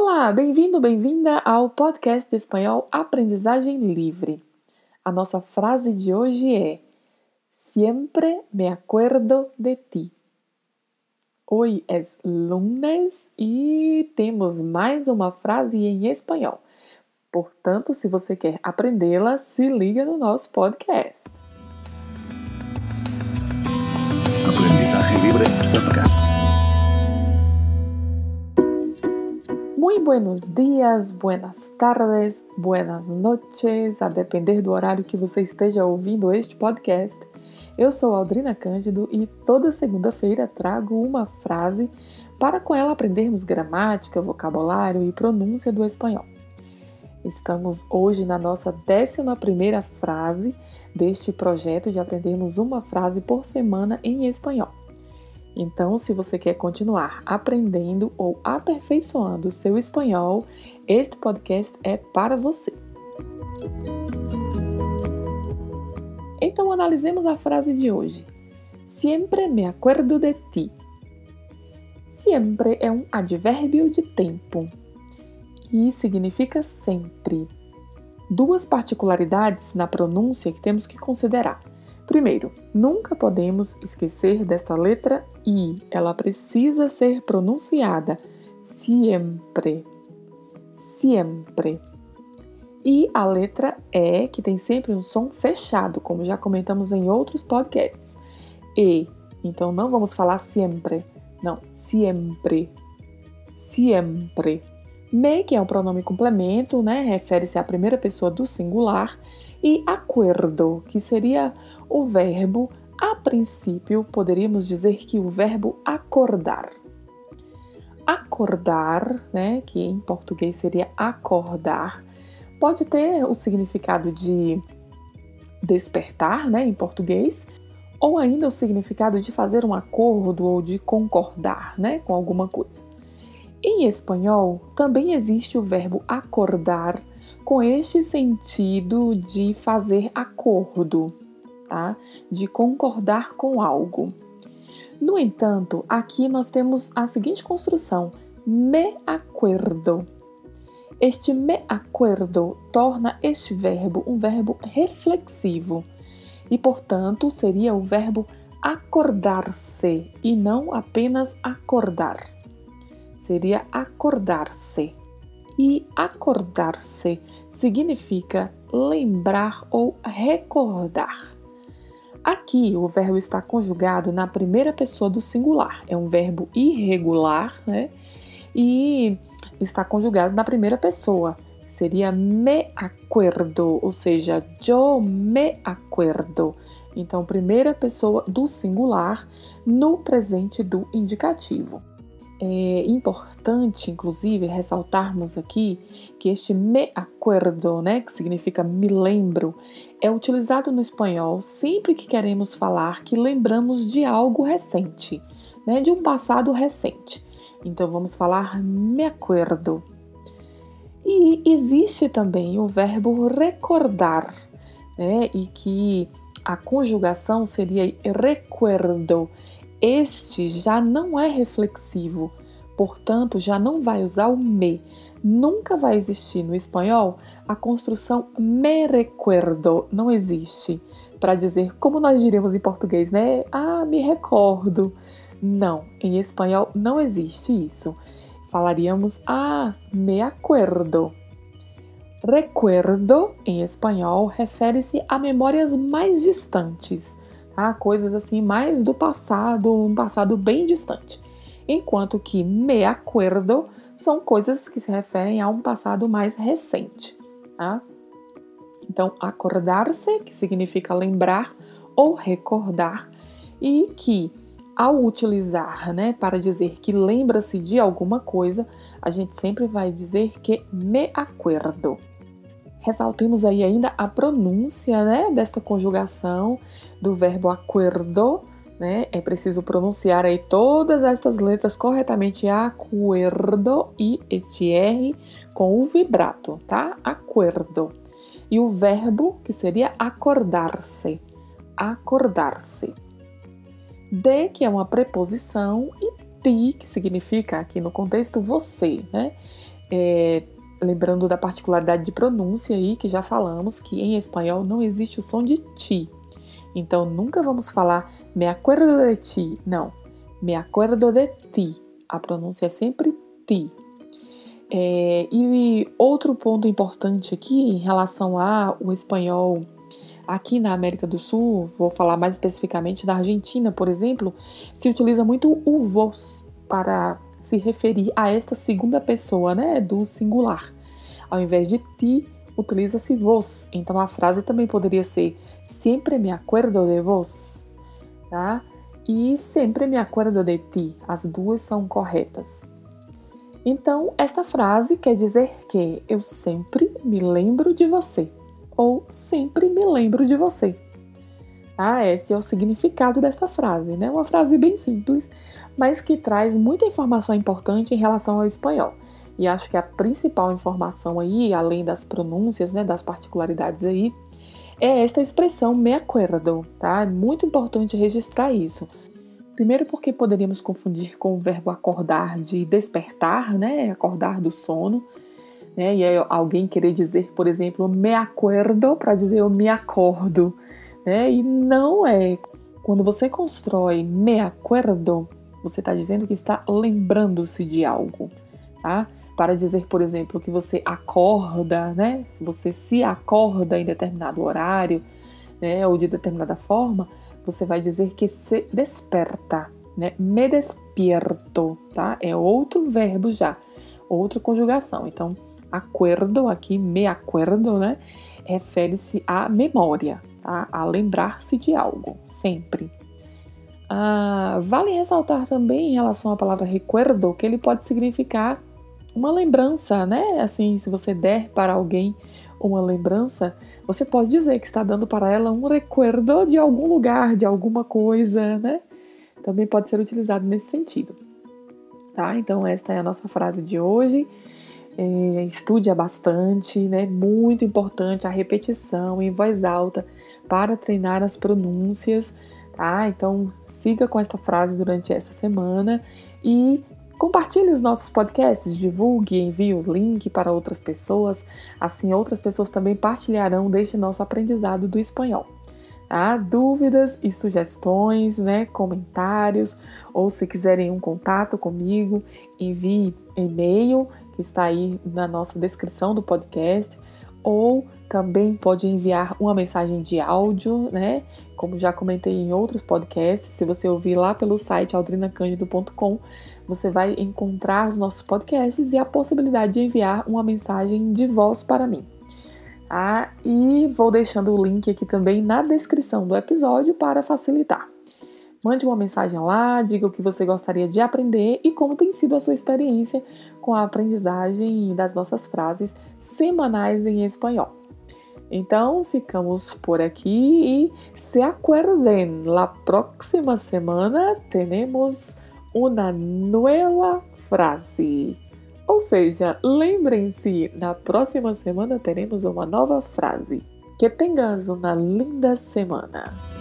Olá, bem-vindo, bem-vinda ao podcast espanhol Aprendizagem Livre. A nossa frase de hoje é: Siempre me acuerdo de ti. Hoje é lunes e temos mais uma frase em espanhol. Portanto, se você quer aprendê-la, se liga no nosso podcast. Muy buenos dias, buenas tardes, buenas noches, a depender do horário que você esteja ouvindo este podcast. Eu sou Aldrina Cândido e toda segunda-feira trago uma frase para com ela aprendermos gramática, vocabulário e pronúncia do espanhol. Estamos hoje na nossa 11 frase deste projeto de aprendermos uma frase por semana em espanhol. Então, se você quer continuar aprendendo ou aperfeiçoando seu espanhol, este podcast é para você. Então, analisemos a frase de hoje. Siempre me acuerdo de ti. Siempre é um advérbio de tempo e significa sempre. Duas particularidades na pronúncia que temos que considerar. Primeiro, nunca podemos esquecer desta letra I. Ela precisa ser pronunciada sempre. Sempre. E a letra E, que tem sempre um som fechado, como já comentamos em outros podcasts. E. Então não vamos falar sempre. Não, sempre. Sempre. Me, que é um pronome complemento, né? Refere-se à primeira pessoa do singular. E acuerdo, que seria o verbo, a princípio, poderíamos dizer que o verbo acordar. Acordar, né, que em português seria acordar, pode ter o significado de despertar, né, em português, ou ainda o significado de fazer um acordo ou de concordar, né, com alguma coisa. Em espanhol, também existe o verbo acordar com este sentido de fazer acordo, tá? De concordar com algo. No entanto, aqui nós temos a seguinte construção: me acuerdo. Este me acuerdo torna este verbo um verbo reflexivo e, portanto, seria o verbo acordar-se e não apenas acordar. Seria acordar-se. E acordar-se significa lembrar ou recordar. Aqui o verbo está conjugado na primeira pessoa do singular, é um verbo irregular, né? E está conjugado na primeira pessoa, seria me acuerdo, ou seja, yo me acuerdo. Então, primeira pessoa do singular no presente do indicativo. É importante, inclusive, ressaltarmos aqui que este me acuerdo, né, que significa me lembro, é utilizado no espanhol sempre que queremos falar que lembramos de algo recente, né, de um passado recente. Então vamos falar me acuerdo. E existe também o verbo recordar, né, e que a conjugação seria recuerdo este já não é reflexivo, portanto, já não vai usar o me. Nunca vai existir no espanhol a construção me recuerdo, não existe. Para dizer como nós diríamos em português, né? Ah, me recordo. Não, em espanhol não existe isso. Falaríamos ah, me acuerdo. Recuerdo, em espanhol, refere-se a memórias mais distantes a coisas assim mais do passado, um passado bem distante. Enquanto que me acuerdo são coisas que se referem a um passado mais recente. Tá? Então, acordar-se, que significa lembrar ou recordar, e que ao utilizar, né, para dizer que lembra-se de alguma coisa, a gente sempre vai dizer que me acuerdo. Ressaltemos aí ainda a pronúncia né, desta conjugação do verbo acuerdo. Né? É preciso pronunciar aí todas estas letras corretamente, acuerdo e este R com o vibrato, tá? Acuerdo. E o verbo, que seria acordar-se. Acordar-se. De, que é uma preposição, e ti, que significa aqui no contexto você, né? É, lembrando da particularidade de pronúncia aí, que já falamos que em espanhol não existe o som de ti. Então nunca vamos falar me acuerdo de ti, não. Me acuerdo de ti. A pronúncia é sempre ti. É, e outro ponto importante aqui em relação ao espanhol aqui na América do Sul, vou falar mais especificamente da Argentina, por exemplo, se utiliza muito o vos para se referir a esta segunda pessoa, né, do singular. Ao invés de ti, utiliza-se vos. Então a frase também poderia ser sempre me acuerdo de vos, tá? E sempre me acuerdo de ti. As duas são corretas. Então, esta frase quer dizer que eu sempre me lembro de você ou sempre me lembro de você. Ah, esse é o significado desta frase, né? Uma frase bem simples, mas que traz muita informação importante em relação ao espanhol. E acho que a principal informação aí, além das pronúncias, né, das particularidades aí, é esta expressão me acuerdo, tá? É muito importante registrar isso. Primeiro porque poderíamos confundir com o verbo acordar de despertar, né? Acordar do sono. Né? E aí alguém querer dizer, por exemplo, me acuerdo para dizer eu me acordo. Né? E não é. Quando você constrói me acuerdo, você está dizendo que está lembrando-se de algo. Tá? Para dizer, por exemplo, que você acorda, né? Você se acorda em determinado horário, né? Ou de determinada forma, você vai dizer que se desperta, né? Me despierto, tá? É outro verbo já, outra conjugação. Então, acuerdo aqui, me acuerdo, né? Refere-se à memória, tá? A lembrar-se de algo, sempre. Ah, vale ressaltar também em relação à palavra recuerdo que ele pode significar uma lembrança, né? Assim, se você der para alguém uma lembrança, você pode dizer que está dando para ela um recuerdo de algum lugar, de alguma coisa, né? Também pode ser utilizado nesse sentido. Tá? Então, esta é a nossa frase de hoje. É, estude-a bastante, né? Muito importante a repetição em voz alta para treinar as pronúncias, tá? Então, siga com esta frase durante esta semana e Compartilhe os nossos podcasts, divulgue, envie o link para outras pessoas, assim outras pessoas também partilharão deste nosso aprendizado do espanhol. Dúvidas e sugestões, né, comentários, ou se quiserem um contato comigo, envie e-mail que está aí na nossa descrição do podcast, ou também pode enviar uma mensagem de áudio, né? Como já comentei em outros podcasts, se você ouvir lá pelo site aldrinacandido.com, você vai encontrar os nossos podcasts e a possibilidade de enviar uma mensagem de voz para mim. Ah, e vou deixando o link aqui também na descrição do episódio para facilitar. Mande uma mensagem lá, diga o que você gostaria de aprender e como tem sido a sua experiência com a aprendizagem das nossas frases semanais em espanhol. Então, ficamos por aqui e se acuerden, la próxima semana temos uma nova frase. Ou seja, lembrem-se, na próxima semana teremos uma nova frase. Que tenhas uma linda semana.